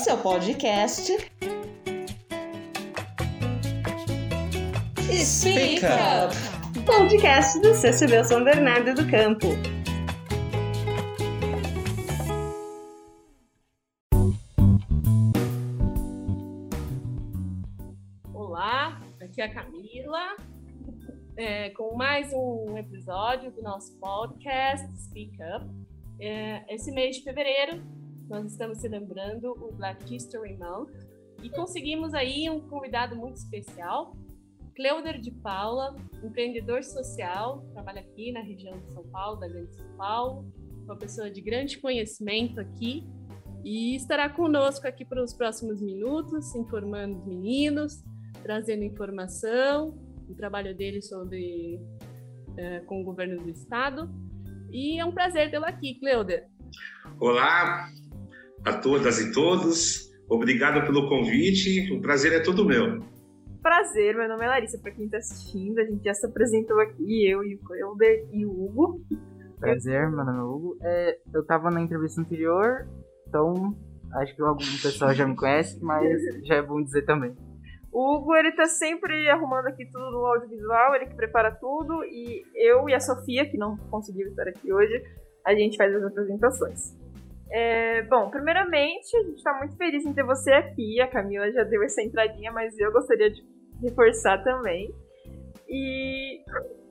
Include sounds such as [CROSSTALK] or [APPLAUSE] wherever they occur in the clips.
seu podcast. Speak Up, podcast do CCB São Bernardo do Campo. Olá, aqui é a Camila, é, com mais um episódio do nosso podcast Speak Up. É, esse mês de fevereiro, nós estamos celebrando o Black History Month e conseguimos aí um convidado muito especial, Cleuder de Paula, empreendedor social, trabalha aqui na região de São Paulo, da Grande São Paulo, uma pessoa de grande conhecimento aqui e estará conosco aqui para os próximos minutos, informando os meninos, trazendo informação, o trabalho dele sobre é, com o governo do estado. E é um prazer tê-lo aqui, Cleuder. Olá a todas e todos, obrigado pelo convite, o prazer é todo meu. Prazer, meu nome é Larissa, para quem está assistindo, a gente já se apresentou aqui, eu e o e o Hugo. Prazer, meu nome é Hugo. É, eu estava na entrevista anterior, então acho que algum pessoal já me conhece, mas já é bom dizer também. O Hugo, ele tá sempre arrumando aqui tudo no audiovisual, ele que prepara tudo, e eu e a Sofia, que não conseguiu estar aqui hoje, a gente faz as apresentações. É, bom, primeiramente, a gente está muito feliz em ter você aqui. A Camila já deu essa entradinha, mas eu gostaria de reforçar também. E.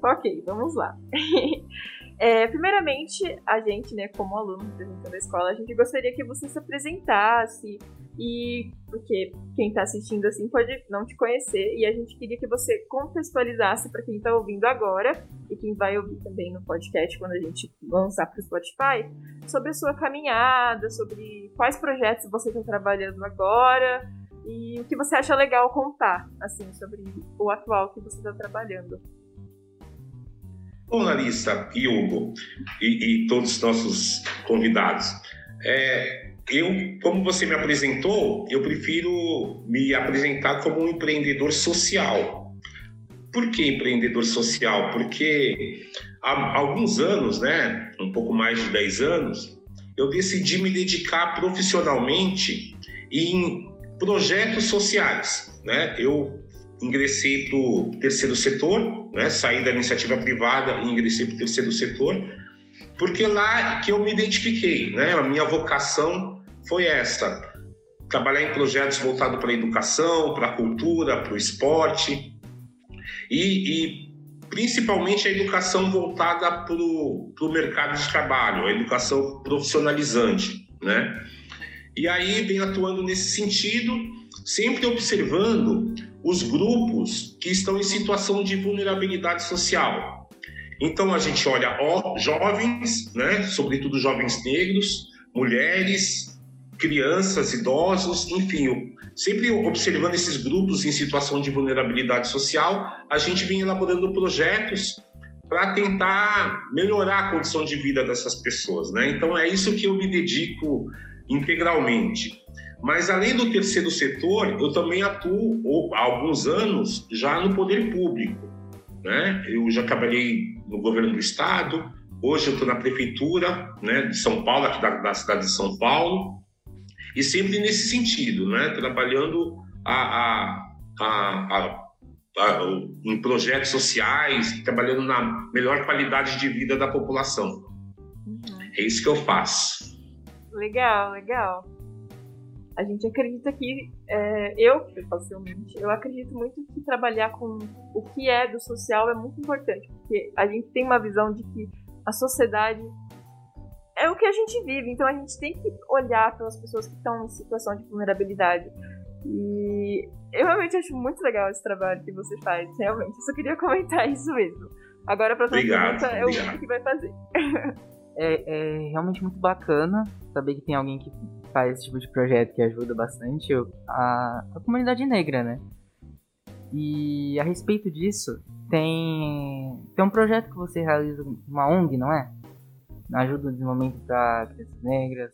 Ok, vamos lá. [LAUGHS] é, primeiramente, a gente, né, como aluno representando a escola, a gente gostaria que você se apresentasse. E porque quem está assistindo assim pode não te conhecer, e a gente queria que você contextualizasse para quem está ouvindo agora e quem vai ouvir também no podcast quando a gente lançar para o Spotify, sobre a sua caminhada, sobre quais projetos você está trabalhando agora e o que você acha legal contar, assim, sobre o atual que você está trabalhando. E Hugo, e, e todos os nossos convidados, é, eu, como você me apresentou, eu prefiro me apresentar como um empreendedor social. Por que empreendedor social? Porque há alguns anos, né, um pouco mais de 10 anos, eu decidi me dedicar profissionalmente em projetos sociais. Né? Eu ingressei para o terceiro setor, né? saí da iniciativa privada e ingressei para o terceiro setor, porque lá que eu me identifiquei, né? a minha vocação foi essa, trabalhar em projetos voltados para a educação, para a cultura, para o esporte, e, e principalmente a educação voltada para o mercado de trabalho, a educação profissionalizante, né? E aí vem atuando nesse sentido, sempre observando os grupos que estão em situação de vulnerabilidade social. Então a gente olha ó, jovens, né, sobretudo jovens negros, mulheres, crianças, idosos, enfim, sempre observando esses grupos em situação de vulnerabilidade social, a gente vem elaborando projetos para tentar melhorar a condição de vida dessas pessoas, né? Então é isso que eu me dedico integralmente. Mas além do terceiro setor, eu também atuo há alguns anos já no poder público, né? Eu já trabalhei no governo do estado, hoje eu estou na prefeitura, né, de São Paulo, aqui da, da cidade de São Paulo, e sempre nesse sentido, né? trabalhando a, a, a, em projetos sociais, trabalhando na melhor qualidade de vida da população. Uhum. É isso que eu faço. Legal, legal. A gente acredita que, é, eu, facilmente, eu acredito muito que trabalhar com o que é do social é muito importante, porque a gente tem uma visão de que a sociedade é o que a gente vive, então a gente tem que olhar pelas pessoas que estão em situação de vulnerabilidade. E eu realmente acho muito legal esse trabalho que você faz, realmente. Eu só queria comentar isso mesmo. Agora, para próxima pergunta, é o que vai fazer. É, é, realmente muito bacana saber que tem alguém que faz esse tipo de projeto que ajuda bastante a, a comunidade negra, né? E a respeito disso, tem, tem um projeto que você realiza, uma ONG, não é? ajuda no desenvolvimento para crianças negras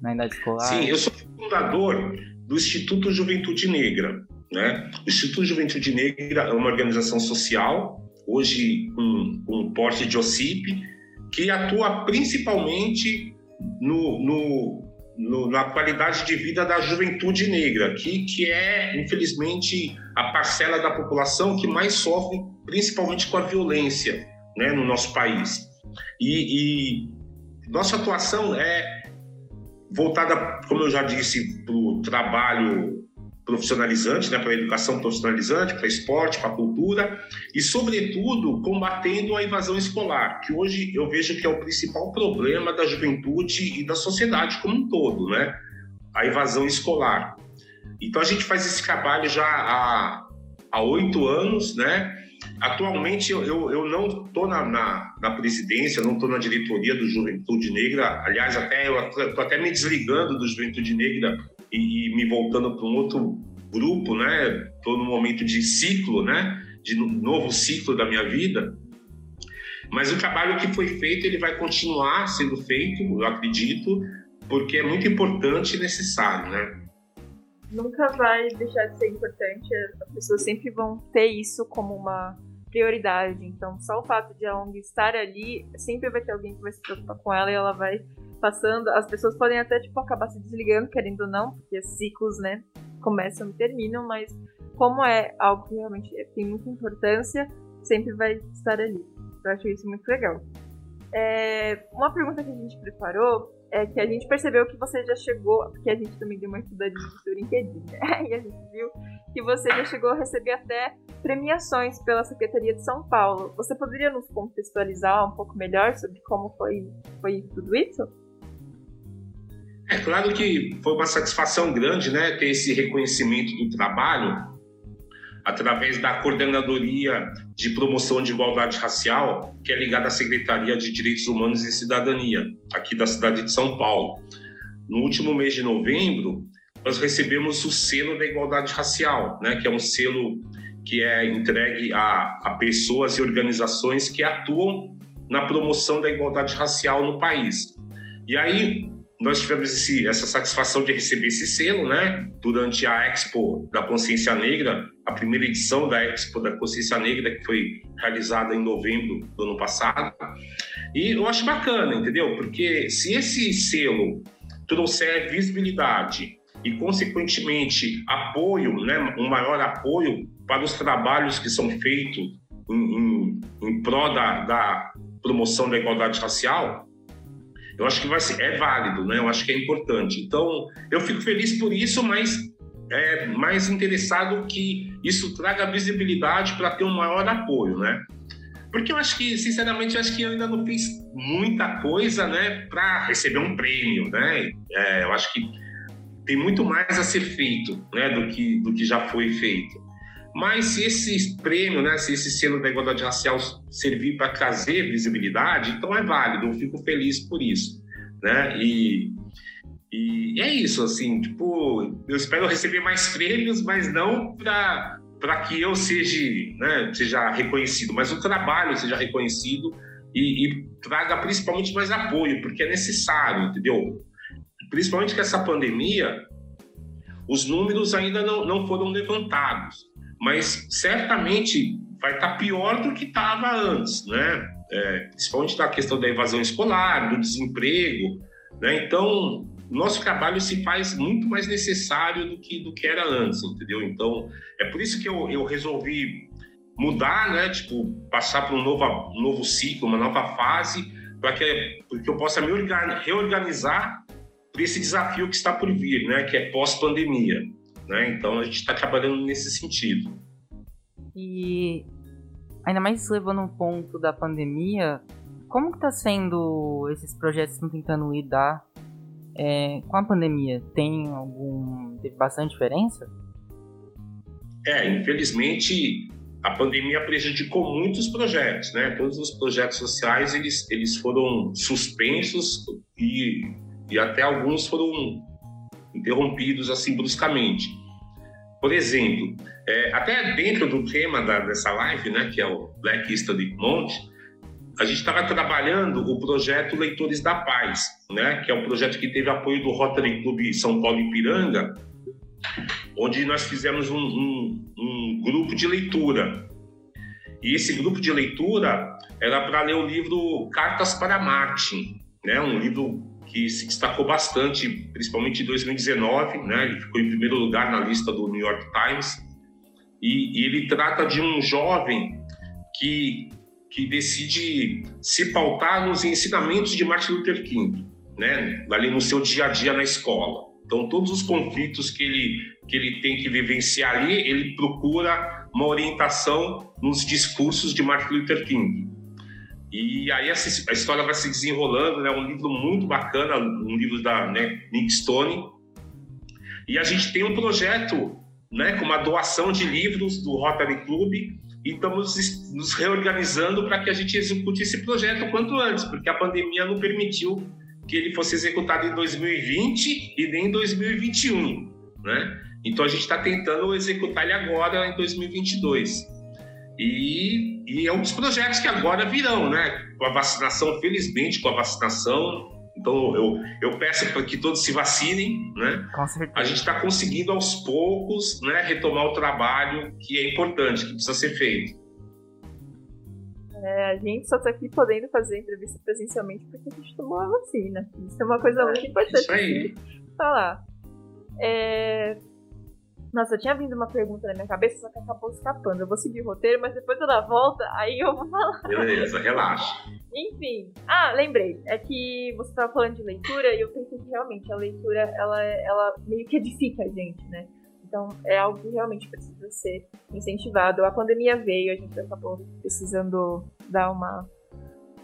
na idade escolar? Sim, eu sou fundador do Instituto Juventude Negra. Né? O Instituto Juventude Negra é uma organização social, hoje com um, um porte de OCIP, que atua principalmente no, no, no, na qualidade de vida da juventude negra, que, que é, infelizmente, a parcela da população que mais sofre, principalmente com a violência né, no nosso país. E, e nossa atuação é voltada, como eu já disse, para o trabalho profissionalizante, né, para a educação profissionalizante, para esporte, para cultura e, sobretudo, combatendo a invasão escolar, que hoje eu vejo que é o principal problema da juventude e da sociedade como um todo, né? A invasão escolar. Então a gente faz esse trabalho já há oito anos, né? Atualmente eu, eu, eu não estou na, na, na, presidência, não estou na diretoria do Juventude Negra. Aliás, até eu estou até me desligando do Juventude Negra e, me voltando para um outro grupo, né? Estou no momento de ciclo, né? De novo ciclo da minha vida. Mas o trabalho que foi feito, ele vai continuar sendo feito, eu acredito, porque é muito importante e necessário, né? Nunca vai deixar de ser importante. As pessoas sempre vão ter isso como uma prioridade. Então, só o fato de a ONG estar ali, sempre vai ter alguém que vai se preocupar com ela e ela vai passando, as pessoas podem até, tipo, acabar se desligando, querendo ou não, porque ciclos, né, começam e terminam, mas como é algo que realmente tem muita importância, sempre vai estar ali. Eu acho isso muito legal. É, uma pergunta que a gente preparou é que a gente percebeu que você já chegou, porque a gente também deu uma estudadinha no seu LinkedIn, né? [LAUGHS] E a gente viu que você já chegou a receber até premiações pela Secretaria de São Paulo. Você poderia nos contextualizar um pouco melhor sobre como foi, foi tudo isso? É claro que foi uma satisfação grande, né, ter esse reconhecimento do trabalho através da Coordenadoria de Promoção de Igualdade Racial, que é ligada à Secretaria de Direitos Humanos e Cidadania, aqui da cidade de São Paulo. No último mês de novembro, nós recebemos o selo da igualdade racial, né, que é um selo que é entregue a, a pessoas e organizações que atuam na promoção da igualdade racial no país. E aí, nós tivemos esse, essa satisfação de receber esse selo, né? Durante a Expo da Consciência Negra, a primeira edição da Expo da Consciência Negra, que foi realizada em novembro do ano passado. E eu acho bacana, entendeu? Porque se esse selo trouxer visibilidade e, consequentemente, apoio, né? Um maior apoio para os trabalhos que são feitos em, em, em prol da, da promoção da igualdade racial, eu acho que vai ser, é válido, né? Eu acho que é importante. Então, eu fico feliz por isso, mas é mais interessado que isso traga visibilidade para ter um maior apoio, né? Porque eu acho que, sinceramente, eu acho que eu ainda não fiz muita coisa, né, para receber um prêmio, né? É, eu acho que tem muito mais a ser feito, né, do que do que já foi feito. Mas se esse prêmio, né, se esse selo da igualdade racial servir para trazer visibilidade, então é válido, eu fico feliz por isso, né? E, e é isso, assim, tipo, eu espero receber mais prêmios, mas não para que eu seja, né, seja reconhecido, mas o trabalho seja reconhecido e, e traga principalmente mais apoio, porque é necessário, entendeu? Principalmente que essa pandemia, os números ainda não, não foram levantados mas certamente vai estar tá pior do que estava antes, né? É, principalmente da questão da evasão escolar, do desemprego, né? Então, nosso trabalho se faz muito mais necessário do que do que era antes, entendeu? Então, é por isso que eu, eu resolvi mudar, né? Tipo, passar para um novo, um novo ciclo, uma nova fase, para que eu possa me reorganizar para esse desafio que está por vir, né? Que é pós-pandemia. Né? Então a gente está trabalhando nesse sentido. E ainda mais levando um ponto da pandemia, como que está sendo esses projetos que estão tentando lidar é, com a pandemia? Tem algum teve bastante diferença? É, infelizmente a pandemia prejudicou muitos projetos, né? Todos os projetos sociais eles, eles foram suspensos e, e até alguns foram interrompidos assim bruscamente. Por exemplo, é, até dentro do tema da, dessa live, né, que é o Black History Month, a gente estava trabalhando o projeto Leitores da Paz, né, que é um projeto que teve apoio do Rotary Club São Paulo Ipiranga, onde nós fizemos um, um, um grupo de leitura. E esse grupo de leitura era para ler o livro Cartas para Martin, né, um livro que se destacou bastante, principalmente em 2019, né? Ele ficou em primeiro lugar na lista do New York Times. E, e ele trata de um jovem que, que decide se pautar nos ensinamentos de Martin Luther King, né? Ali no seu dia a dia na escola. Então, todos os conflitos que ele, que ele tem que vivenciar ali, ele procura uma orientação nos discursos de Martin Luther King. E aí a história vai se desenrolando, né? um livro muito bacana, um livro da né, Nick Stone. E a gente tem um projeto né, com uma doação de livros do Rotary Club e estamos nos reorganizando para que a gente execute esse projeto o quanto antes, porque a pandemia não permitiu que ele fosse executado em 2020 e nem em 2021, né? Então a gente está tentando executar ele agora em 2022. E, e é um dos projetos que agora virão, né? Com a vacinação, felizmente, com a vacinação. Então eu, eu peço para que todos se vacinem, né? Com certeza. A gente está conseguindo aos poucos, né, retomar o trabalho que é importante, que precisa ser feito. É, a gente só está aqui podendo fazer entrevista presencialmente porque a gente tomou a vacina. Isso é uma coisa muito importante. Isso aí. Falar. É, nossa, tinha vindo uma pergunta na minha cabeça, só que acabou escapando. Eu vou seguir o roteiro, mas depois eu dar a volta, aí eu vou falar. Beleza, relaxa. Enfim. Ah, lembrei. É que você estava falando de leitura e eu pensei que realmente a leitura, ela, ela meio que edifica a gente, né? Então é algo que realmente precisa ser incentivado. A pandemia veio, a gente acabou precisando dar uma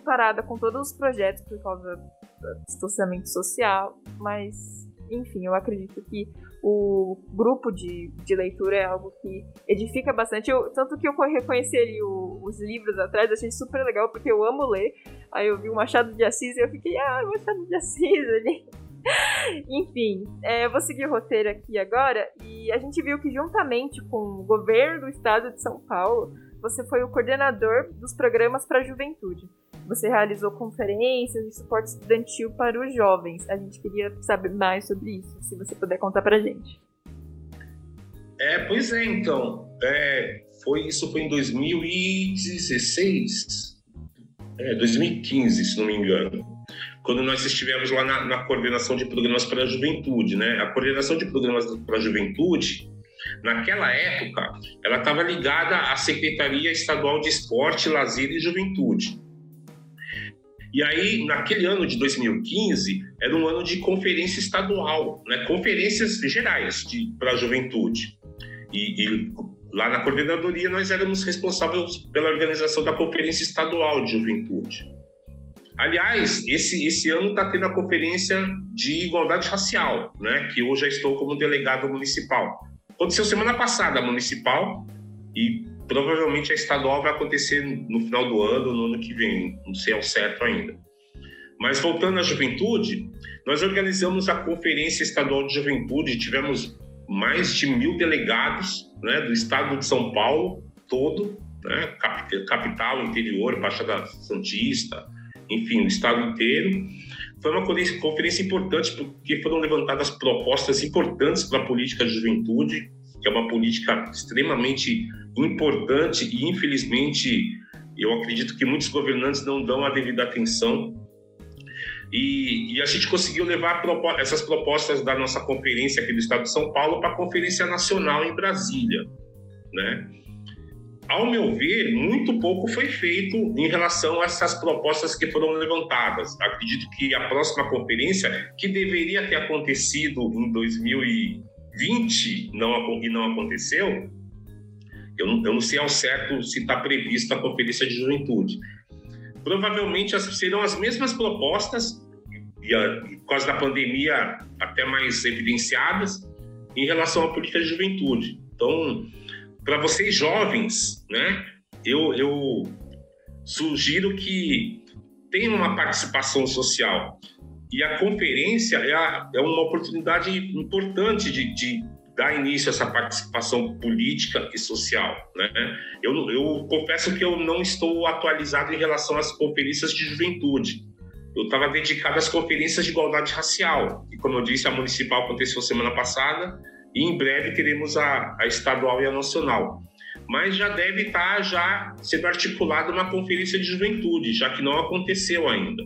parada com todos os projetos por causa do distanciamento social, mas enfim, eu acredito que o grupo de, de leitura é algo que edifica bastante. Eu, tanto que eu reconheci ali o, os livros atrás, achei super legal, porque eu amo ler. Aí eu vi o Machado de Assis e eu fiquei, ah, Machado de Assis ali. [LAUGHS] Enfim, é, eu vou seguir o roteiro aqui agora. E a gente viu que, juntamente com o governo do estado de São Paulo, você foi o coordenador dos programas para a juventude. Você realizou conferências e suporte estudantil para os jovens. A gente queria saber mais sobre isso, se você puder contar para a gente. É, pois é, então. É, foi, isso foi em 2016, é, 2015, se não me engano, quando nós estivemos lá na, na coordenação de programas para a juventude. Né? A coordenação de programas para a juventude Naquela época, ela estava ligada à Secretaria Estadual de Esporte, Lazer e Juventude. E aí, naquele ano de 2015, era um ano de conferência estadual, né? conferências gerais para a juventude. E, e, lá na coordenadoria, nós éramos responsáveis pela organização da Conferência Estadual de Juventude. Aliás, esse, esse ano está tendo a Conferência de Igualdade Racial, né? que hoje já estou como delegado municipal. Aconteceu semana passada municipal e provavelmente a estadual vai acontecer no final do ano, no ano que vem, não sei ao certo ainda. Mas voltando à juventude, nós organizamos a Conferência Estadual de Juventude, tivemos mais de mil delegados né, do estado de São Paulo todo, né, capital, interior, Baixada Santista, enfim, o estado inteiro. Foi uma conferência importante porque foram levantadas propostas importantes para a política de juventude, que é uma política extremamente importante e, infelizmente, eu acredito que muitos governantes não dão a devida atenção. E, e a gente conseguiu levar essas propostas da nossa conferência aqui do Estado de São Paulo para a Conferência Nacional em Brasília, né? ao meu ver, muito pouco foi feito em relação a essas propostas que foram levantadas. Acredito que a próxima conferência, que deveria ter acontecido em 2020 não, e não aconteceu, eu não, eu não sei ao certo se está prevista a conferência de juventude. Provavelmente serão as mesmas propostas, e a, por causa da pandemia até mais evidenciadas, em relação à política de juventude. Então, para vocês jovens, né, eu, eu sugiro que tenham uma participação social. E a conferência é, a, é uma oportunidade importante de, de, dar início a essa participação política e social. Né? Eu, eu confesso que eu não estou atualizado em relação às conferências de juventude. Eu estava dedicado às conferências de igualdade racial, e como eu disse, a municipal aconteceu semana passada, e em breve teremos a, a estadual e a nacional. Mas já deve estar já sendo articulada uma conferência de juventude, já que não aconteceu ainda.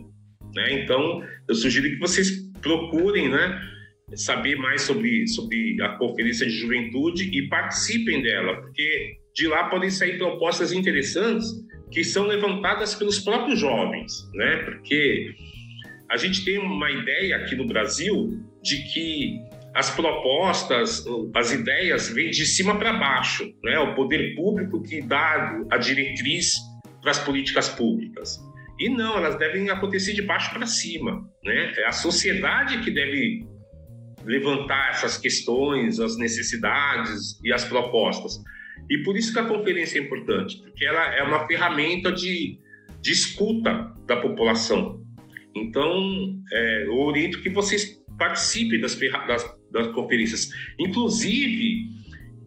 Né? Então, eu sugiro que vocês procurem né, saber mais sobre, sobre a Conferência de Juventude e participem dela, porque de lá podem sair propostas interessantes que são levantadas pelos próprios jovens, né? Porque a gente tem uma ideia aqui no Brasil de que as propostas, as ideias vêm de cima para baixo, né? O poder público que dá a diretriz para as políticas públicas. E não, elas devem acontecer de baixo para cima, né? É a sociedade que deve levantar essas questões, as necessidades e as propostas. E por isso que a conferência é importante, porque ela é uma ferramenta de, de escuta da população. Então, é, eu oriento que vocês participem das, das, das conferências. Inclusive,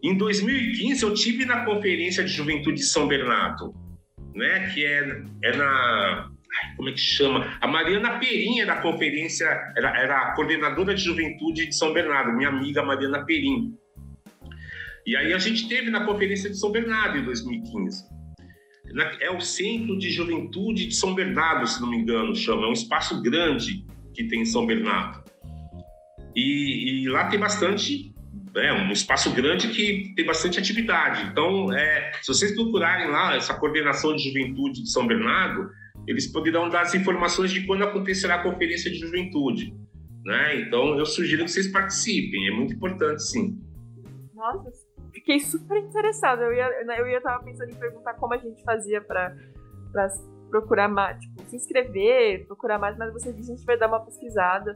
em 2015, eu tive na Conferência de Juventude de São Bernardo, né, que é, é na. Como é que chama? A Mariana Perim da conferência, era, era a coordenadora de juventude de São Bernardo, minha amiga Mariana Perim. E aí a gente teve na Conferência de São Bernardo em 2015. É o Centro de Juventude de São Bernardo, se não me engano, chama. É um espaço grande que tem em São Bernardo. E, e lá tem bastante, é um espaço grande que tem bastante atividade. Então, é, se vocês procurarem lá essa coordenação de juventude de São Bernardo, eles poderão dar as informações de quando acontecerá a conferência de juventude. Né? Então, eu sugiro que vocês participem, é muito importante, sim. Nossa, fiquei super interessada. Eu ia, né, eu ia pensando em perguntar como a gente fazia para procurar mais, tipo, se inscrever, procurar mais, mas você disse que a gente vai dar uma pesquisada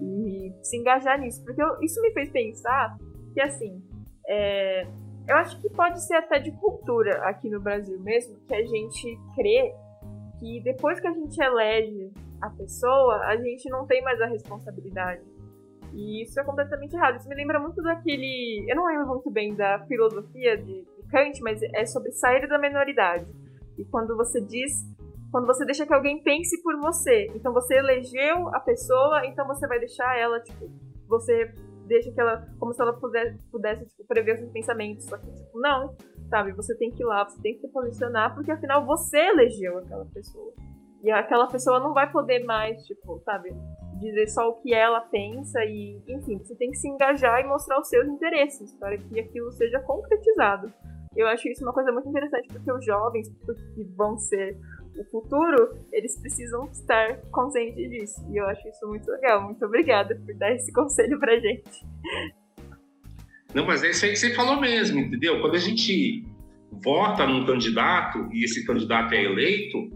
e se engajar nisso. Porque eu, isso me fez pensar que, assim, é, eu acho que pode ser até de cultura aqui no Brasil mesmo, que a gente crê que depois que a gente elege a pessoa, a gente não tem mais a responsabilidade. E isso é completamente errado. Isso me lembra muito daquele. Eu não lembro muito bem da filosofia de, de Kant, mas é sobre sair da menoridade. E quando você diz. Quando você deixa que alguém pense por você. Então você elegeu a pessoa, então você vai deixar ela, tipo. Você deixa que ela. Como se ela pudesse, pudesse tipo, prever seus pensamentos. Só que, tipo, não. Sabe? Você tem que ir lá, você tem que se posicionar, porque afinal você elegeu aquela pessoa. E aquela pessoa não vai poder mais, tipo, sabe? dizer só o que ela pensa e, enfim, você tem que se engajar e mostrar os seus interesses para que aquilo seja concretizado. Eu acho isso uma coisa muito interessante porque os jovens que vão ser o futuro, eles precisam estar conscientes disso. E eu acho isso muito legal. Muito obrigada por dar esse [LAUGHS] conselho pra gente. Não, mas é isso aí que você falou mesmo, entendeu? Quando a gente vota num candidato e esse candidato é eleito,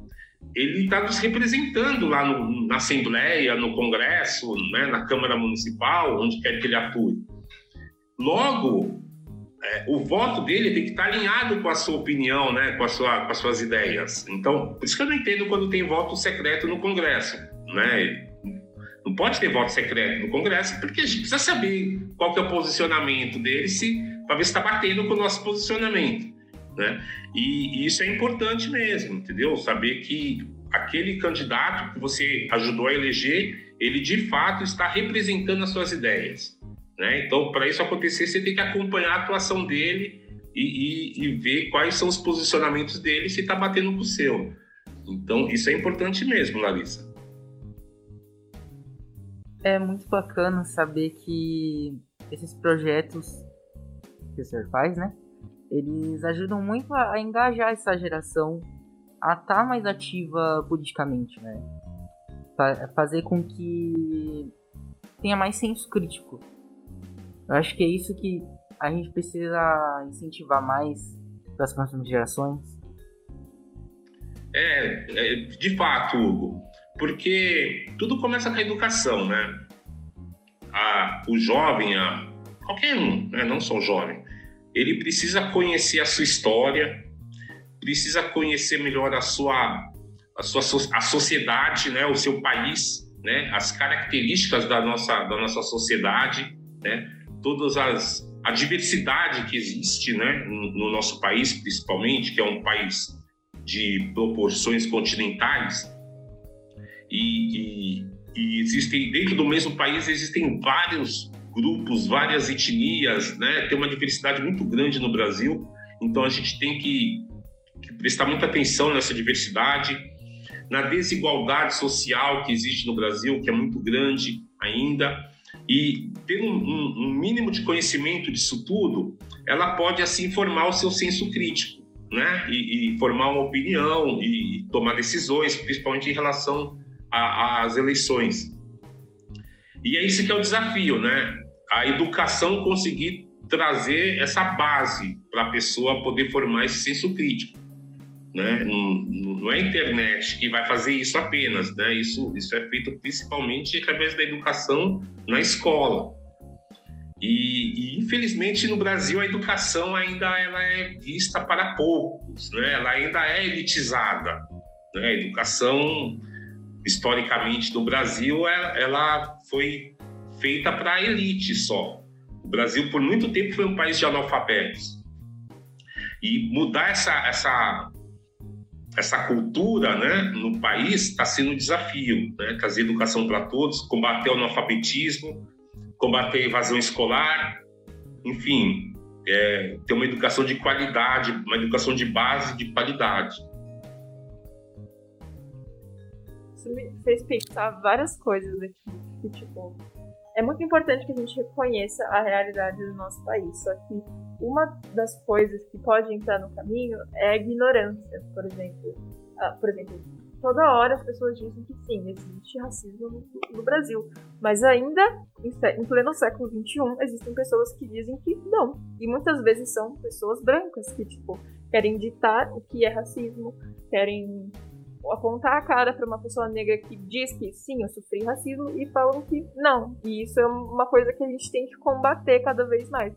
ele está nos representando lá no, na Assembleia, no Congresso, né, na Câmara Municipal, onde quer que ele atue. Logo, é, o voto dele tem que estar alinhado com a sua opinião, né, com, a sua, com as suas ideias. Então, por isso que eu não entendo quando tem voto secreto no Congresso. Né? Não pode ter voto secreto no Congresso, porque a gente precisa saber qual que é o posicionamento dele, para ver se está batendo com o nosso posicionamento. Né? E, e isso é importante mesmo, entendeu? Saber que aquele candidato que você ajudou a eleger, ele de fato está representando as suas ideias. Né? Então, para isso acontecer, você tem que acompanhar a atuação dele e, e, e ver quais são os posicionamentos dele se está batendo com o seu. Então, isso é importante mesmo, Larissa. É muito bacana saber que esses projetos que o senhor faz, né? eles ajudam muito a, engajar essa geração a estar tá mais ativa politicamente, né? fazer com que tenha mais senso crítico. Eu acho que é isso que a gente precisa incentivar mais para as próximas gerações. É, é, de fato, Hugo, porque tudo começa com a educação, né? A, o jovem, a, qualquer um, né? não só o jovem, ele precisa conhecer a sua história, precisa conhecer melhor a sua a sua a sociedade, né, o seu país, né, as características da nossa da nossa sociedade, né, todas as a diversidade que existe, né, no, no nosso país, principalmente, que é um país de proporções continentais e, e, e existem dentro do mesmo país existem vários grupos, várias etnias, né? Tem uma diversidade muito grande no Brasil, então a gente tem que, que prestar muita atenção nessa diversidade, na desigualdade social que existe no Brasil, que é muito grande ainda, e tendo um, um, mínimo de conhecimento disso tudo, ela pode assim formar o seu senso crítico, né? E, e formar uma opinião e tomar decisões, principalmente em relação às eleições. E é isso que é o desafio, né? A educação conseguir trazer essa base para a pessoa poder formar esse senso crítico. Né? Não, não, é a internet que vai fazer isso apenas, né? Isso, isso é feito principalmente através da educação na escola. E, e, infelizmente no Brasil a educação ainda ela é vista para poucos, né? Ela ainda é elitizada. Né? A educação historicamente no Brasil ela, ela foi feita para a elite só. O Brasil por muito tempo foi um país de analfabetos. E mudar essa, essa essa cultura né, no país está sendo um desafio, né? trazer educação para todos, combater o analfabetismo, combater a evasão escolar, enfim, é, ter uma educação de qualidade, uma educação de base de qualidade. Isso me fez pensar várias coisas aqui, que, tipo, é muito importante que a gente reconheça a realidade do nosso país, só que uma das coisas que pode entrar no caminho é a ignorância, por exemplo. Ah, por exemplo, toda hora as pessoas dizem que sim, existe racismo no, no Brasil, mas ainda, em, em, pleno século XXI, existem pessoas que dizem que não. E muitas vezes são pessoas brancas que, tipo, querem ditar o que é racismo, querem apontar a cara para uma pessoa negra que diz que sim, eu sofri racismo e falam que não. E isso é uma coisa que a gente tem que combater cada vez mais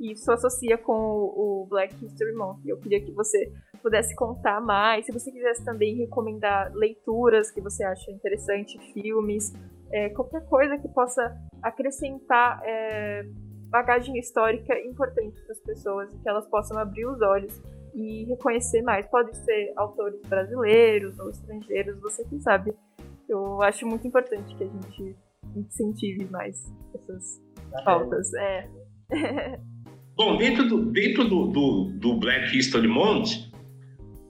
e isso associa com o, Black History Month. Eu queria que você pudesse contar mais, se você quisesse também recomendar leituras que você acha interessante, filmes, é, qualquer coisa que possa acrescentar é, bagagem histórica importante para as pessoas, que elas possam abrir os olhos e reconhecer mais. Pode ser autores brasileiros ou estrangeiros, você que sabe. Eu acho muito importante que a gente incentive mais essas pautas. É. [LAUGHS] Bom, dentro do, dentro do, do, do Black History Month,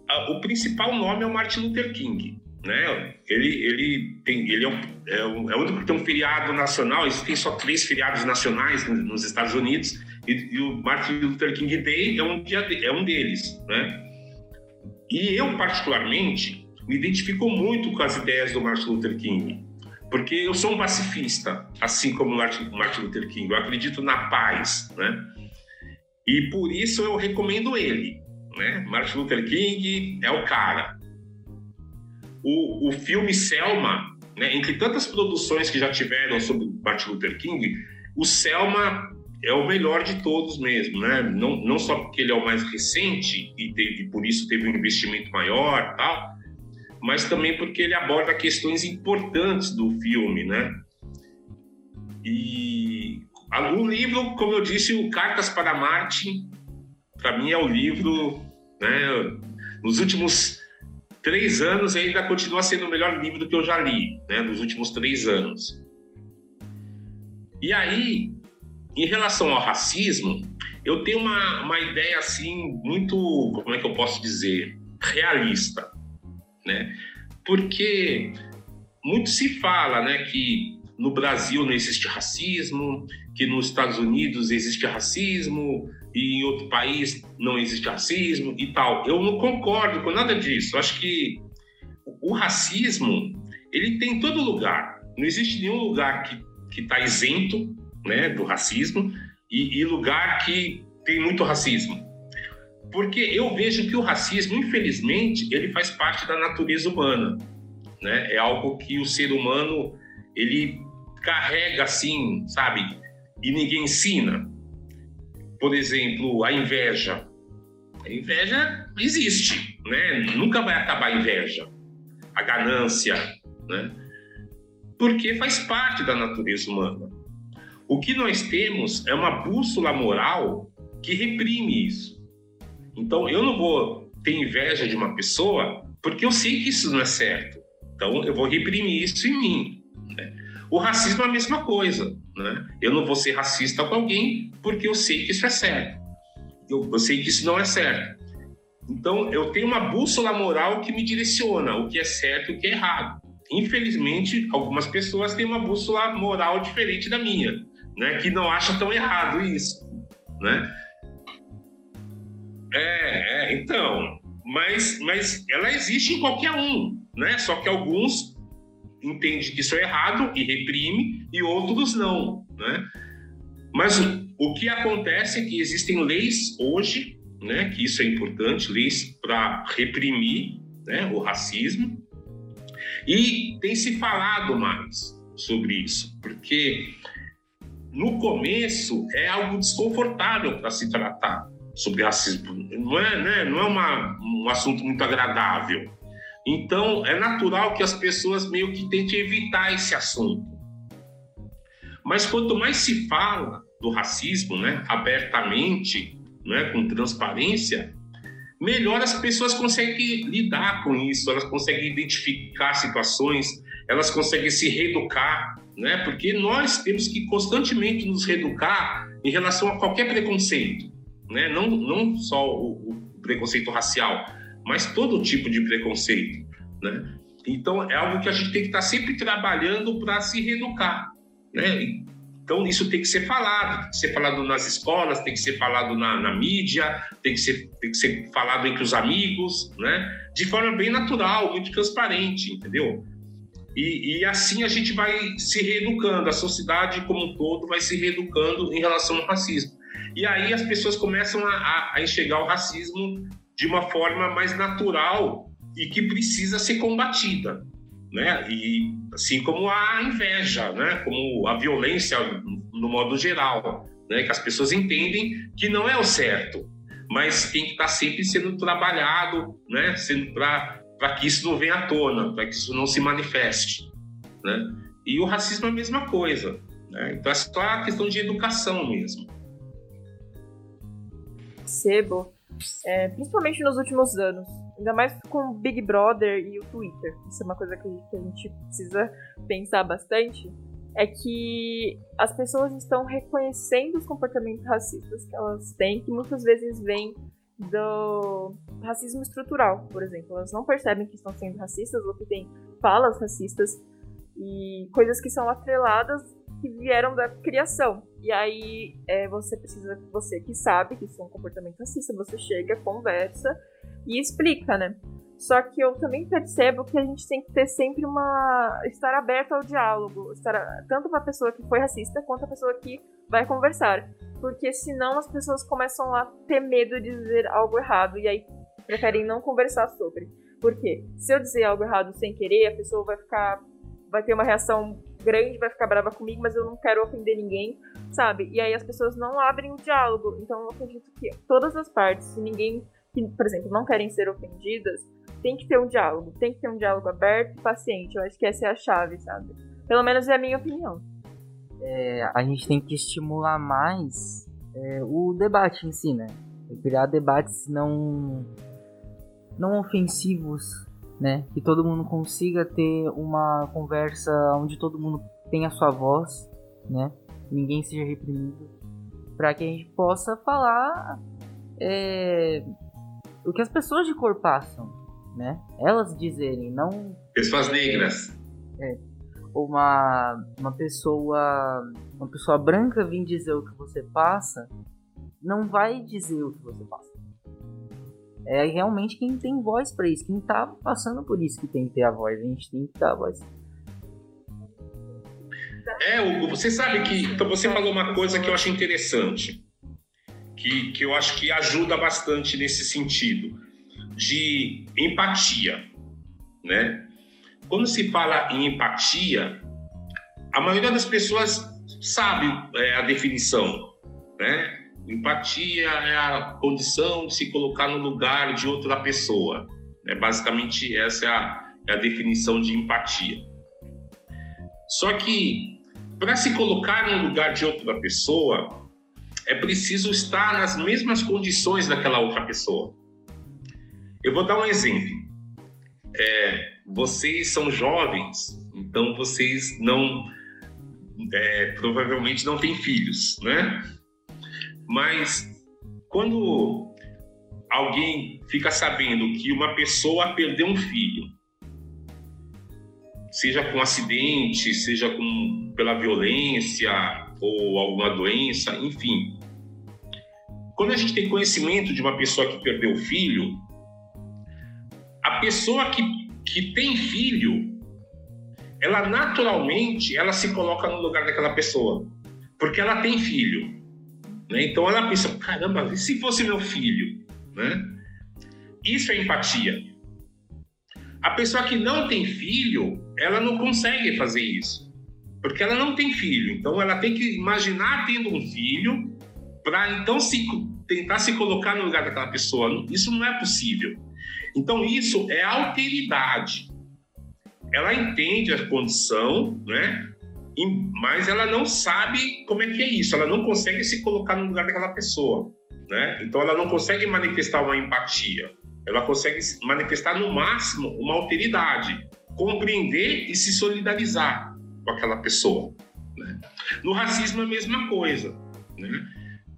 a, o principal nome é o Martin Luther King. Né? Ele, ele, tem, ele é, um, é, um, é o único que tem um feriado nacional, existem só três feriados nacionais nos Estados Unidos, e, e o Martin Luther King Day é um, dia é um deles. Né? E eu, particularmente, me identifico muito com as ideias do Martin Luther King, porque eu sou um pacifista, assim como Martin, Martin Luther King, eu acredito na paz. Né? E por isso eu recomendo ele. Né? Martin Luther King é o cara. O, o filme Selma, né, entre tantas produções que já tiveram sobre Martin Luther King, o Selma é o melhor de todos mesmo, né? Não, não só porque ele é o mais recente e teve, por isso teve um investimento maior, tal, mas também porque ele aborda questões importantes do filme, né? E o livro, como eu disse, o Cartas para Marte, para mim é o livro, né, nos últimos três anos ainda continua sendo o melhor livro que eu já li, né, nos últimos três anos. E aí, em relação ao racismo, eu tenho uma, uma ideia assim muito, como é que eu posso dizer, realista, né? Porque muito se fala, né, que no Brasil não existe racismo, que nos Estados Unidos existe racismo e em outro país não existe racismo e tal. Eu não concordo com nada disso. Eu acho que o racismo ele tem em todo lugar. Não existe nenhum lugar que que está isento, né, do racismo e, e lugar que tem muito racismo. Porque eu vejo que o racismo, infelizmente, ele faz parte da natureza humana, né? É algo que o ser humano ele carrega assim, sabe? e ninguém ensina. Por exemplo, a inveja. A inveja existe, né? Nunca vai acabar a inveja. A ganância, né? Porque faz parte da natureza humana. O que nós temos é uma bússola moral que reprime isso. Então, eu não vou ter inveja de uma pessoa porque eu sei que isso não é certo. Então, eu vou reprimir isso em mim. O racismo é a mesma coisa. Né? Eu não vou ser racista com alguém porque eu sei que isso é certo. Eu, eu sei que isso não é certo. Então, eu tenho uma bússola moral que me direciona o que é certo e o que é errado. Infelizmente, algumas pessoas têm uma bússola moral diferente da minha, né? Que não acha tão errado isso, né? É, é então, mas, mas ela existe em qualquer um, né? Só que alguns entendem que isso é errado e reprime e outros não, né? Mas o que acontece é que existem leis hoje, né? Que isso é importante, leis para reprimir, né? O racismo e tem se falado mais sobre isso, porque no começo é algo desconfortável para se tratar sobre racismo. Não é, né? não é uma, um assunto muito agradável. Então, é natural que as pessoas meio que tentem evitar esse assunto. Mas quanto mais se fala do racismo, né, abertamente, né, com transparência, melhor as pessoas conseguem lidar com isso, elas conseguem identificar situações, elas conseguem se reeducar, né? Porque nós temos que constantemente nos reeducar em relação a qualquer preconceito né? não, não só o, o preconceito racial, mas todo tipo de preconceito. Né? Então, é algo que a gente tem que estar sempre trabalhando para se reeducar. Né? Então, isso tem que ser falado, tem que ser falado nas escolas, tem que ser falado na, na mídia, tem que, ser, tem que ser falado entre os amigos, né? de forma bem natural, muito transparente, entendeu? E, e, assim a gente vai se reeducando, a sociedade como um todo vai se reeducando em relação ao racismo. E aí as pessoas começam a, a enxergar o racismo de uma forma mais natural e que precisa ser combatida, né? E assim como a inveja, né? Como a violência no modo geral, né? Que as pessoas entendem que não é o certo, mas tem que estar sempre sendo trabalhado, né? Sendo para para que isso não venha à tona, para que isso não se manifeste, né? E o racismo é a mesma coisa, né? Então é só a questão de educação mesmo percebo, é, principalmente nos últimos anos, ainda mais com o Big Brother e o Twitter, isso é uma coisa que a gente precisa pensar bastante, é que as pessoas estão reconhecendo os comportamentos racistas que elas têm, que muitas vezes vêm do racismo estrutural, por exemplo. Elas não percebem que estão sendo racistas ou que têm falas racistas e coisas que são atreladas que vieram da criação. E aí é, você precisa, você que sabe que isso é um comportamento racista, você chega, conversa e explica, né? Só que eu também percebo que a gente tem que ter sempre uma. estar aberto ao diálogo, estar, tanto para a pessoa que foi racista quanto a pessoa que vai conversar. Porque senão as pessoas começam a ter medo de dizer algo errado e aí preferem não conversar sobre. Por quê? Se eu dizer algo errado sem querer, a pessoa vai ficar. vai ter uma reação grande vai ficar brava comigo, mas eu não quero ofender ninguém, sabe? E aí as pessoas não abrem o diálogo. Então eu acredito que todas as partes, se ninguém, que, por exemplo, não querem ser ofendidas, tem que ter um diálogo. Tem que ter um diálogo aberto e paciente. Eu acho que essa é a chave, sabe? Pelo menos é a minha opinião. É, a gente tem que estimular mais é, o debate em si, né? Criar debates não, não ofensivos né? Que todo mundo consiga ter uma conversa onde todo mundo tenha a sua voz, né? Ninguém seja reprimido, para que a gente possa falar é, o que as pessoas de cor passam, né? Elas dizerem, não pessoas negras. É, uma uma pessoa uma pessoa branca vir dizer o que você passa, não vai dizer o que você passa é realmente quem tem voz para isso, quem tá passando por isso que tem que ter a voz, a gente tem que dar a voz. É, Hugo, você sabe que então você falou uma coisa que eu acho interessante, que, que eu acho que ajuda bastante nesse sentido, de empatia, né? Quando se fala em empatia, a maioria das pessoas sabe é, a definição, né? Empatia é a condição de se colocar no lugar de outra pessoa. É, basicamente, essa é a, é a definição de empatia. Só que, para se colocar no lugar de outra pessoa, é preciso estar nas mesmas condições daquela outra pessoa. Eu vou dar um exemplo. É, vocês são jovens, então vocês não. É, provavelmente não têm filhos, né? Mas quando alguém fica sabendo que uma pessoa perdeu um filho, seja com acidente, seja com, pela violência ou alguma doença, enfim. Quando a gente tem conhecimento de uma pessoa que perdeu o filho, a pessoa que, que tem filho, ela naturalmente ela se coloca no lugar daquela pessoa, porque ela tem filho. Né? Então ela pensa, caramba, e se fosse meu filho? Né? Isso é empatia. A pessoa que não tem filho, ela não consegue fazer isso, porque ela não tem filho. Então ela tem que imaginar tendo um filho para então se tentar se colocar no lugar daquela pessoa. Isso não é possível. Então isso é alteridade. Ela entende a condição, né? Mas ela não sabe como é que é isso, ela não consegue se colocar no lugar daquela pessoa, né? Então ela não consegue manifestar uma empatia, ela consegue manifestar no máximo uma alteridade, compreender e se solidarizar com aquela pessoa. Né? No racismo é a mesma coisa, né?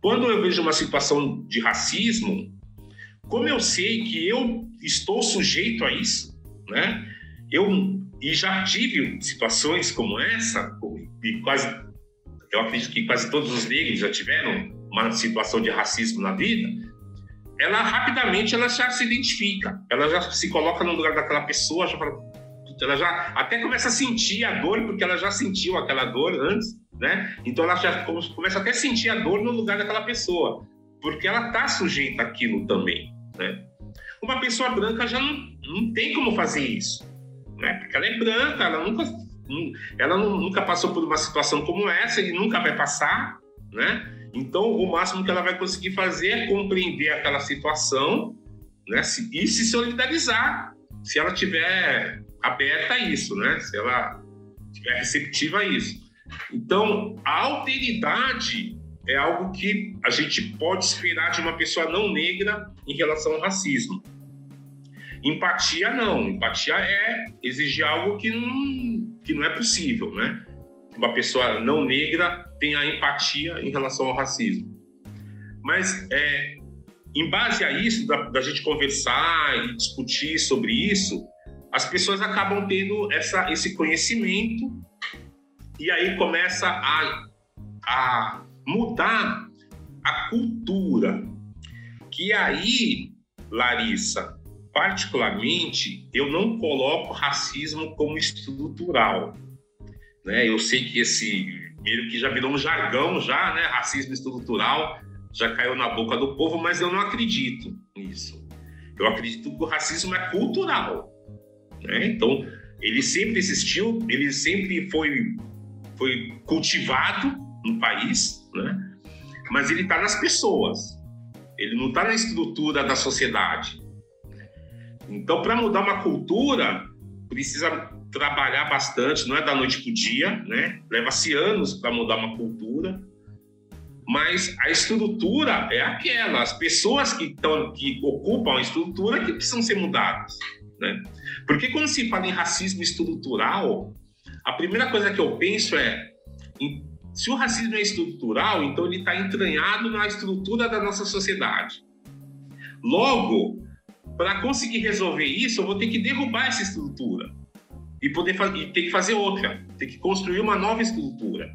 Quando eu vejo uma situação de racismo, como eu sei que eu estou sujeito a isso, né? Eu e já tive situações como essa, e quase, eu acredito que quase todos os negros já tiveram uma situação de racismo na vida. Ela rapidamente ela já se identifica, ela já se coloca no lugar daquela pessoa, já fala, ela já até começa a sentir a dor porque ela já sentiu aquela dor antes, né? Então ela já começa até a sentir a dor no lugar daquela pessoa, porque ela está sujeita àquilo também, né? Uma pessoa branca já não, não tem como fazer isso né? Porque ela é branca, ela nunca, ela nunca passou por uma situação como essa e nunca vai passar, né? Então, o máximo que ela vai conseguir fazer é compreender aquela situação, né? E se solidarizar, se ela tiver aberta a isso, né? Se ela tiver receptiva a isso. Então, a alteridade é algo que a gente pode esperar de uma pessoa não negra em relação ao racismo. Empatia não. Empatia é exigir algo que não, que não é possível, né? Uma pessoa não negra tem a empatia em relação ao racismo. Mas é, em base a isso, da, da, gente conversar e discutir sobre isso, as pessoas acabam tendo essa, esse conhecimento e aí começa a, a mudar a cultura. Que aí, Larissa, particularmente, eu não coloco racismo como estrutural. Né? Eu sei que esse meio que já virou um jargão já, né? Racismo estrutural já caiu na boca do povo, mas eu não acredito nisso. Eu acredito que o racismo é cultural. Né? Então, ele sempre existiu, ele sempre foi, foi cultivado no país, né? mas ele está nas pessoas. Ele não está na estrutura da sociedade. Então, para mudar uma cultura, precisa trabalhar bastante, não é da noite para o dia, né? Leva-se anos para mudar uma cultura, mas a estrutura é aquela, as pessoas que, estão, que ocupam a estrutura que precisam ser mudadas, né? Porque quando se fala em racismo estrutural, a primeira coisa que eu penso é, se o racismo é estrutural, então ele está entranhado na estrutura da nossa sociedade. Logo, para conseguir resolver isso, eu vou ter que derrubar essa estrutura e poder e ter que fazer outra, ter que construir uma nova estrutura.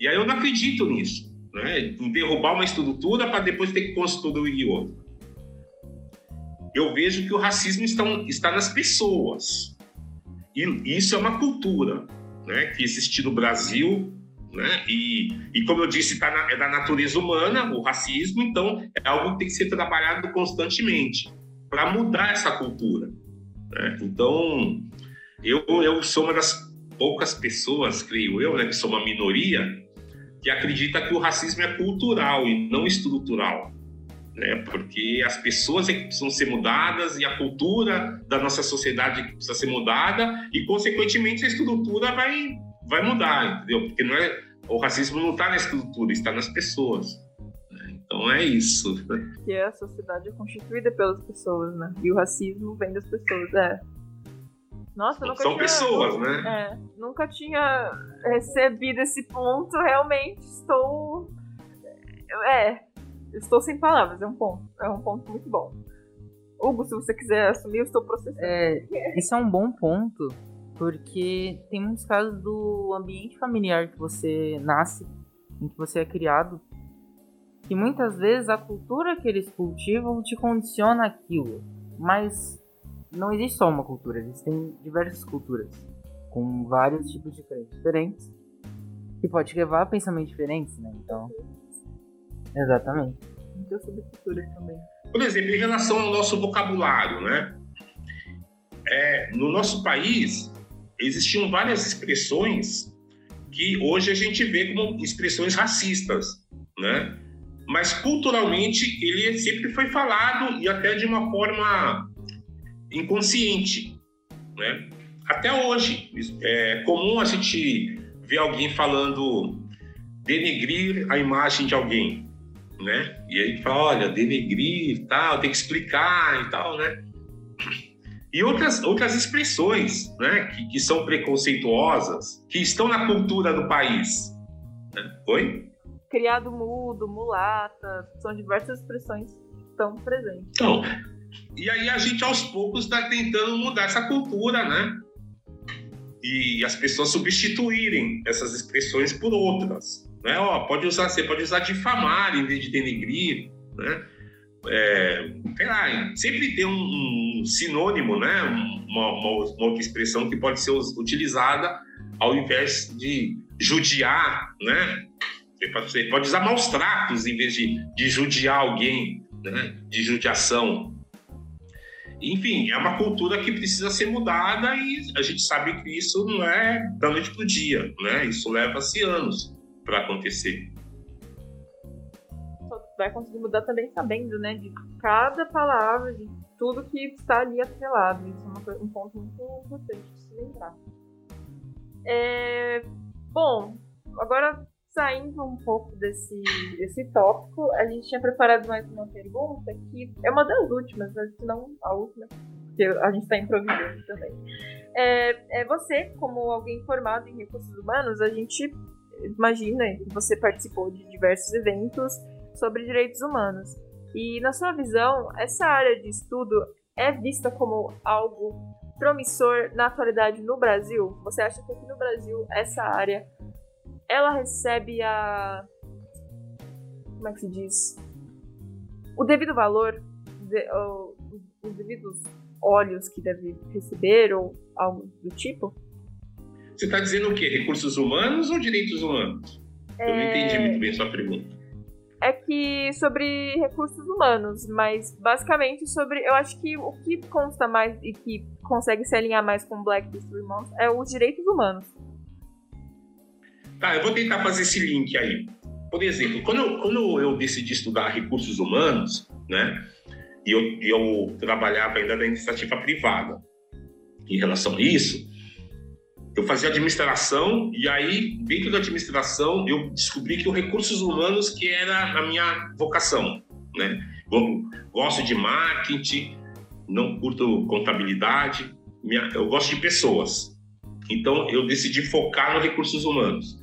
E aí eu não acredito nisso, né? Derrubar uma estrutura para depois ter que construir outra. Eu vejo que o racismo está, está nas pessoas. E isso é uma cultura, né? Que existe no Brasil, né? E, e como eu disse, tá na, é da natureza humana o racismo, então é algo que tem que ser trabalhado constantemente para mudar essa cultura. Né? Então, eu, eu sou uma das poucas pessoas, creio eu, né, que sou uma minoria, que acredita que o racismo é cultural e não estrutural. Né? Porque as pessoas é que precisam ser mudadas e a cultura da nossa sociedade é que precisa ser mudada e, consequentemente, a estrutura vai, vai mudar, entendeu? Porque não é, o racismo não está na estrutura, está nas pessoas. Então é isso. Que a sociedade é constituída pelas pessoas, né? E o racismo vem das pessoas, é. Nossa, nunca São tinha, pessoas, né? É, nunca tinha recebido esse ponto. Realmente estou. É. estou sem palavras, é um ponto. É um ponto muito bom. Hugo, se você quiser assumir, eu estou processando. É, esse é um bom ponto, porque tem muitos casos do ambiente familiar que você nasce, em que você é criado, que muitas vezes a cultura que eles cultivam te condiciona aquilo. Mas não existe só uma cultura, existem diversas culturas, com vários tipos de crenças diferentes, que pode levar a pensamentos diferentes, né? Então. Exatamente. Muitas subculturas também. Por exemplo, em relação ao nosso vocabulário, né? É, no nosso país, existiam várias expressões que hoje a gente vê como expressões racistas, né? Mas culturalmente ele sempre foi falado e até de uma forma inconsciente, né? Até hoje é comum a gente ver alguém falando denegrir a imagem de alguém, né? E aí fala, olha, denegrir, tal, tem que explicar e tal, né? E outras, outras expressões, né, que, que são preconceituosas, que estão na cultura do país. Né? Oi? Criado mudo, mulata, são diversas expressões que estão presentes. Então, e aí a gente aos poucos está tentando mudar essa cultura, né? E as pessoas substituírem essas expressões por outras né? Ó, pode usar, você pode usar difamar em vez de denegrir, né? É, sei lá, sempre tem um, um sinônimo, né? Uma, uma, uma, outra expressão que pode ser utilizada ao invés de judiar, né? Você pode usar maus tratos em vez de, de judiar alguém, né? De judiação. Enfim, é uma cultura que precisa ser mudada e a gente sabe que isso não é da noite para o dia, né? Isso leva-se anos para acontecer. Vai conseguir mudar também sabendo, né, de cada palavra, de tudo que está ali atrelado. Isso é uma, um ponto muito importante de se lembrar. É, bom, agora saindo um pouco desse, desse tópico, a gente tinha preparado mais uma pergunta que é uma das últimas, mas não a última, porque a gente está improvisando também. É, é, você, como alguém formado em recursos humanos, a gente imagina que você participou de diversos eventos sobre direitos humanos. E na sua visão, essa área de estudo é vista como algo promissor na atualidade no Brasil? Você acha que aqui no Brasil essa área ela recebe a como é que se diz o devido valor, os devidos olhos que deve receber ou algo do tipo? Você está dizendo o quê? Recursos humanos ou direitos humanos? É... Eu não entendi é. muito bem a sua pergunta. É que sobre recursos humanos, mas basicamente sobre. Eu acho que o que consta mais e que consegue se alinhar mais com Black History Month é os direitos humanos. Tá, eu vou tentar fazer esse link aí. Por exemplo, quando eu, quando eu decidi estudar recursos humanos, né, e eu, eu trabalhava ainda na iniciativa privada em relação a isso, eu fazia administração e aí dentro da administração eu descobri que o recursos humanos que era a minha vocação, né? gosto de marketing, não curto contabilidade, minha, eu gosto de pessoas. Então eu decidi focar no recursos humanos.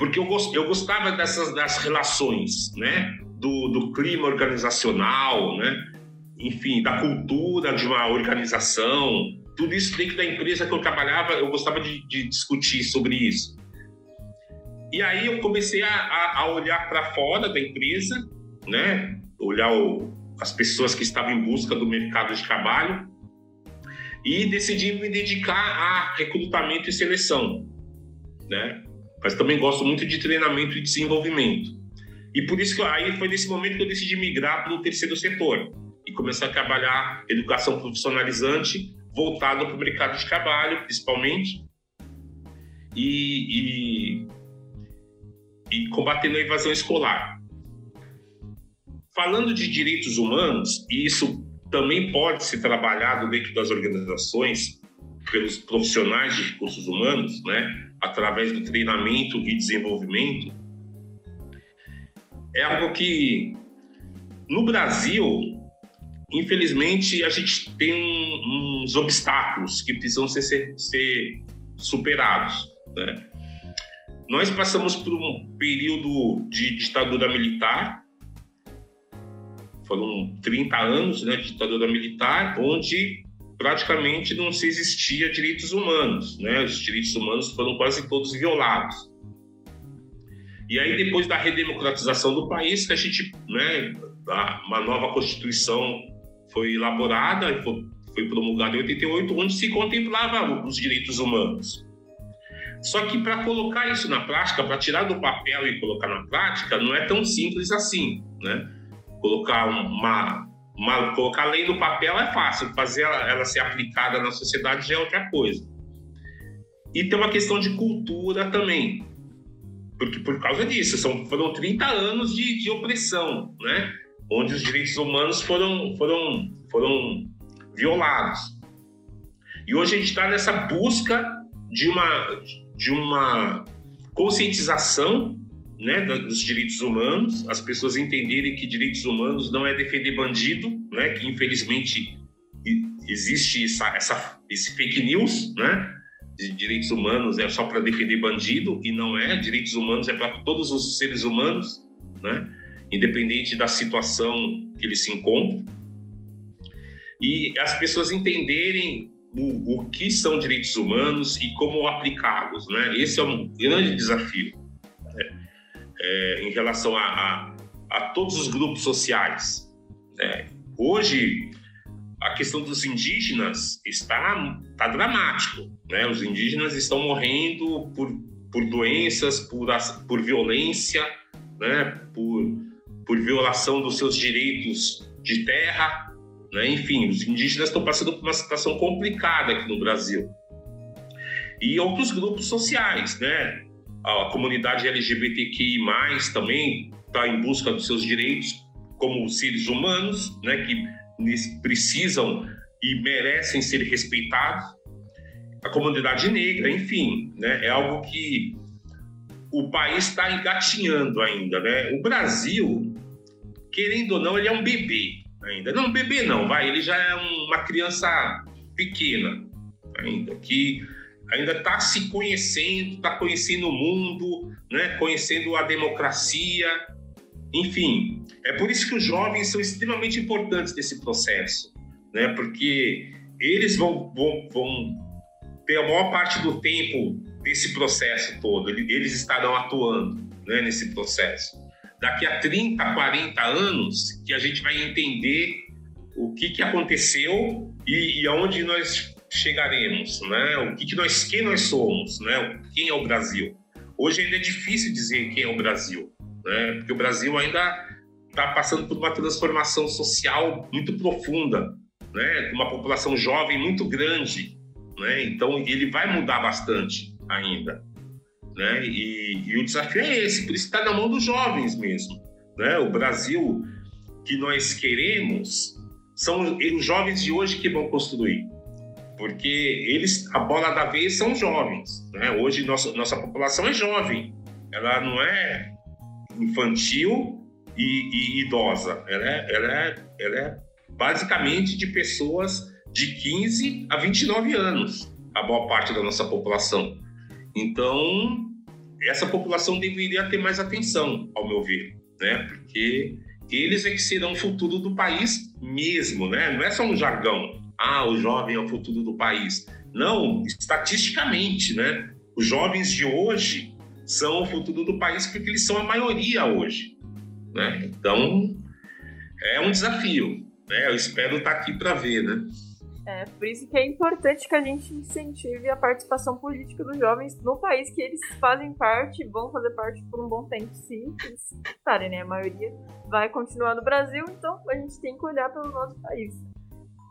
Porque eu, eu gostava dessas das relações, né? Do, do clima organizacional, né? Enfim, da cultura de uma organização, tudo isso dentro da empresa que eu trabalhava, eu gostava de, de discutir sobre isso. E aí eu comecei a, a olhar para fora da empresa, né? Olhar o, as pessoas que estavam em busca do mercado de trabalho e decidi me dedicar a recrutamento e seleção, né? Mas também gosto muito de treinamento e desenvolvimento. E por isso que aí foi nesse momento que eu decidi migrar para o terceiro setor e começar a trabalhar educação profissionalizante voltado para o mercado de trabalho, principalmente, e, e, e combatendo a evasão escolar. Falando de direitos humanos, e isso também pode ser trabalhado dentro das organizações pelos profissionais de recursos humanos, né, através do treinamento e desenvolvimento, é algo que no Brasil infelizmente, a gente tem uns obstáculos que precisam ser, ser, ser superados. Né? Nós passamos por um período de ditadura militar, foram 30 anos né, de ditadura militar, onde praticamente não se existia direitos humanos, né? Os direitos humanos foram quase todos violados. E aí depois da redemocratização do país, que a gente, né, uma nova constituição foi elaborada e foi, foi promulgada em 88, onde se contemplava os direitos humanos. Só que para colocar isso na prática, para tirar do papel e colocar na prática, não é tão simples assim, né? Colocar uma, uma colocar a lei no papel é fácil, fazer ela, ela ser aplicada na sociedade já é outra coisa. E tem uma questão de cultura também, porque por causa disso, são, foram 30 anos de, de opressão, né? Onde os direitos humanos foram, foram, foram violados. E hoje a gente está nessa busca de uma, de uma conscientização né, dos direitos humanos, as pessoas entenderem que direitos humanos não é defender bandido, né, que infelizmente existe essa, essa, esse fake news, né, de direitos humanos é só para defender bandido e não é, direitos humanos é para todos os seres humanos, né, independente da situação que eles se encontram. E as pessoas entenderem o, o que são direitos humanos e como aplicá-los, né? Esse é um grande desafio né? É, em relação a, a, a, todos os grupos sociais. Né? Hoje, a questão dos indígenas está, está dramático, né? Os indígenas estão morrendo por, por doenças, por, por violência, né? Por, por violação dos seus direitos de terra, né? Enfim, os indígenas estão passando por uma situação complicada aqui no Brasil. E outros grupos sociais, né? A comunidade LGBTQI+, também está em busca dos seus direitos como seres humanos, né? Que precisam e merecem ser respeitados. A comunidade negra, enfim, né? É algo que o país está engatinhando ainda, né? O Brasil, querendo ou não, ele é um bebê ainda. Não, bebê não, vai, ele já é uma criança pequena ainda, que ainda está se conhecendo, está conhecendo o mundo, né? conhecendo a democracia, enfim. É por isso que os jovens são extremamente importantes nesse processo, né? porque eles vão, vão, vão ter a maior parte do tempo desse processo todo, eles estarão atuando né, nesse processo daqui a 30, 40 anos que a gente vai entender o que, que aconteceu e, e aonde nós chegaremos, né? O que, que nós, quem nós somos, né? Quem é o Brasil? Hoje ainda é difícil dizer quem é o Brasil, né? Porque o Brasil ainda está passando por uma transformação social muito profunda, né? Uma população jovem muito grande, né? Então ele vai mudar bastante ainda. Né? E, e o desafio é esse, por isso está na mão dos jovens mesmo. Né? O Brasil que nós queremos são os jovens de hoje que vão construir, porque eles, a bola da vez são jovens. Né? Hoje nossa, nossa população é jovem, ela não é infantil e, e idosa, ela é, ela, é, ela é basicamente de pessoas de 15 a 29 anos, a boa parte da nossa população. Então, essa população deveria ter mais atenção, ao meu ver, né? Porque eles é que serão o futuro do país mesmo, né? Não é só um jargão. Ah, o jovem é o futuro do país. Não, estatisticamente, né? Os jovens de hoje são o futuro do país porque eles são a maioria hoje, né? Então, é um desafio, né? Eu espero estar aqui para ver, né? É, por isso que é importante que a gente incentive a participação política dos jovens no país que eles fazem parte, vão fazer parte por um bom tempo, sim, eles estarem, né? A maioria vai continuar no Brasil, então a gente tem que olhar pelo nosso país.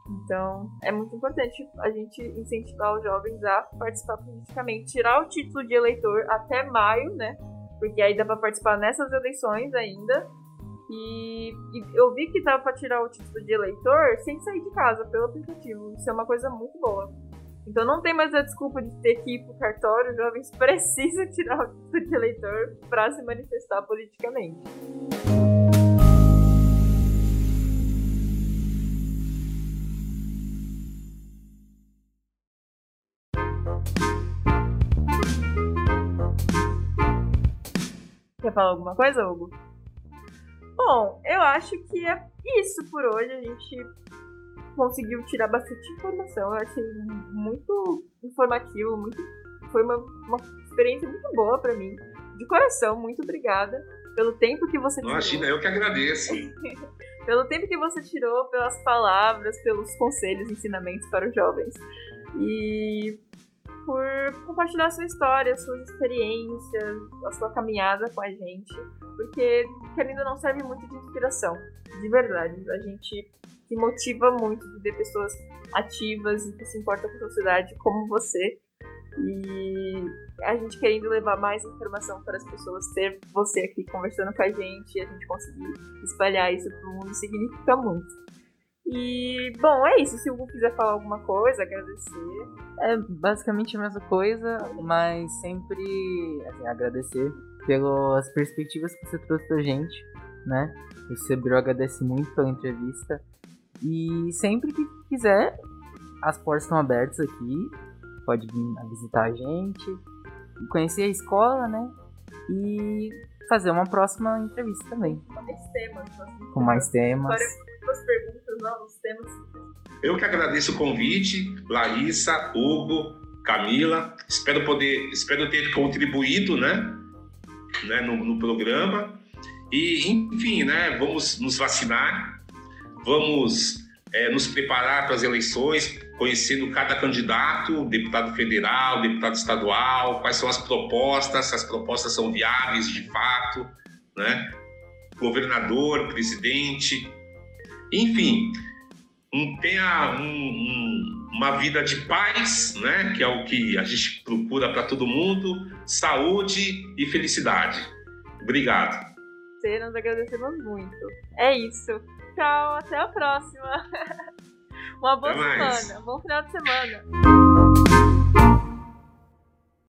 Então, é muito importante a gente incentivar os jovens a participar politicamente, tirar o título de eleitor até maio, né? Porque aí dá para participar nessas eleições ainda e, e, eu vi que dava pra tirar o título de eleitor sem sair de casa, pelo aplicativo. Isso é uma coisa muito boa. Então não tem mais a desculpa de ter que ir pro cartório, os jovens [LAUGHS] precisam tirar o título de eleitor para se manifestar politicamente. Falar alguma coisa, Hugo? Bom, eu acho que é isso por hoje. A gente conseguiu tirar bastante informação. Eu achei muito informativo, muito foi uma, uma experiência muito boa para mim. De coração, muito obrigada pelo tempo que você tirou. Imagina, eu que agradeço. [LAUGHS] pelo tempo que você tirou, pelas palavras, pelos conselhos, ensinamentos para os jovens. E por compartilhar sua história, suas experiências, a sua caminhada com a gente. Porque, querendo não, serve muito de inspiração. De verdade. A gente se motiva muito de ver pessoas ativas e que se importam com a sociedade como você. E a gente querendo levar mais informação para as pessoas, ter você aqui conversando com a gente e a gente conseguir espalhar isso para o mundo significa muito. E, bom, é isso. Se o Hugo quiser falar alguma coisa, agradecer. É basicamente a mesma coisa, mas sempre assim, agradecer pelas perspectivas que você trouxe pra gente, né? O Sebro agradece muito pela entrevista. E sempre que quiser, as portas estão abertas aqui. Pode vir visitar a gente, conhecer a escola, né? E fazer uma próxima entrevista também. Com mais temas. Com mais temas. Muitas perguntas, novos temas. Eu que agradeço o convite, Larissa, Hugo, Camila. Espero poder, espero ter contribuído, né, né no, no programa. E, enfim, né, vamos nos vacinar, vamos é, nos preparar para as eleições, conhecendo cada candidato, deputado federal, deputado estadual, quais são as propostas, se as propostas são viáveis de fato, né? governador, presidente, enfim, um, tenha um, um, uma vida de paz, né? que é o que a gente procura para todo mundo, saúde e felicidade. Obrigado. Você, nós agradecemos muito. É isso. Tchau, até a próxima. [LAUGHS] Uma boa semana, bom final de semana.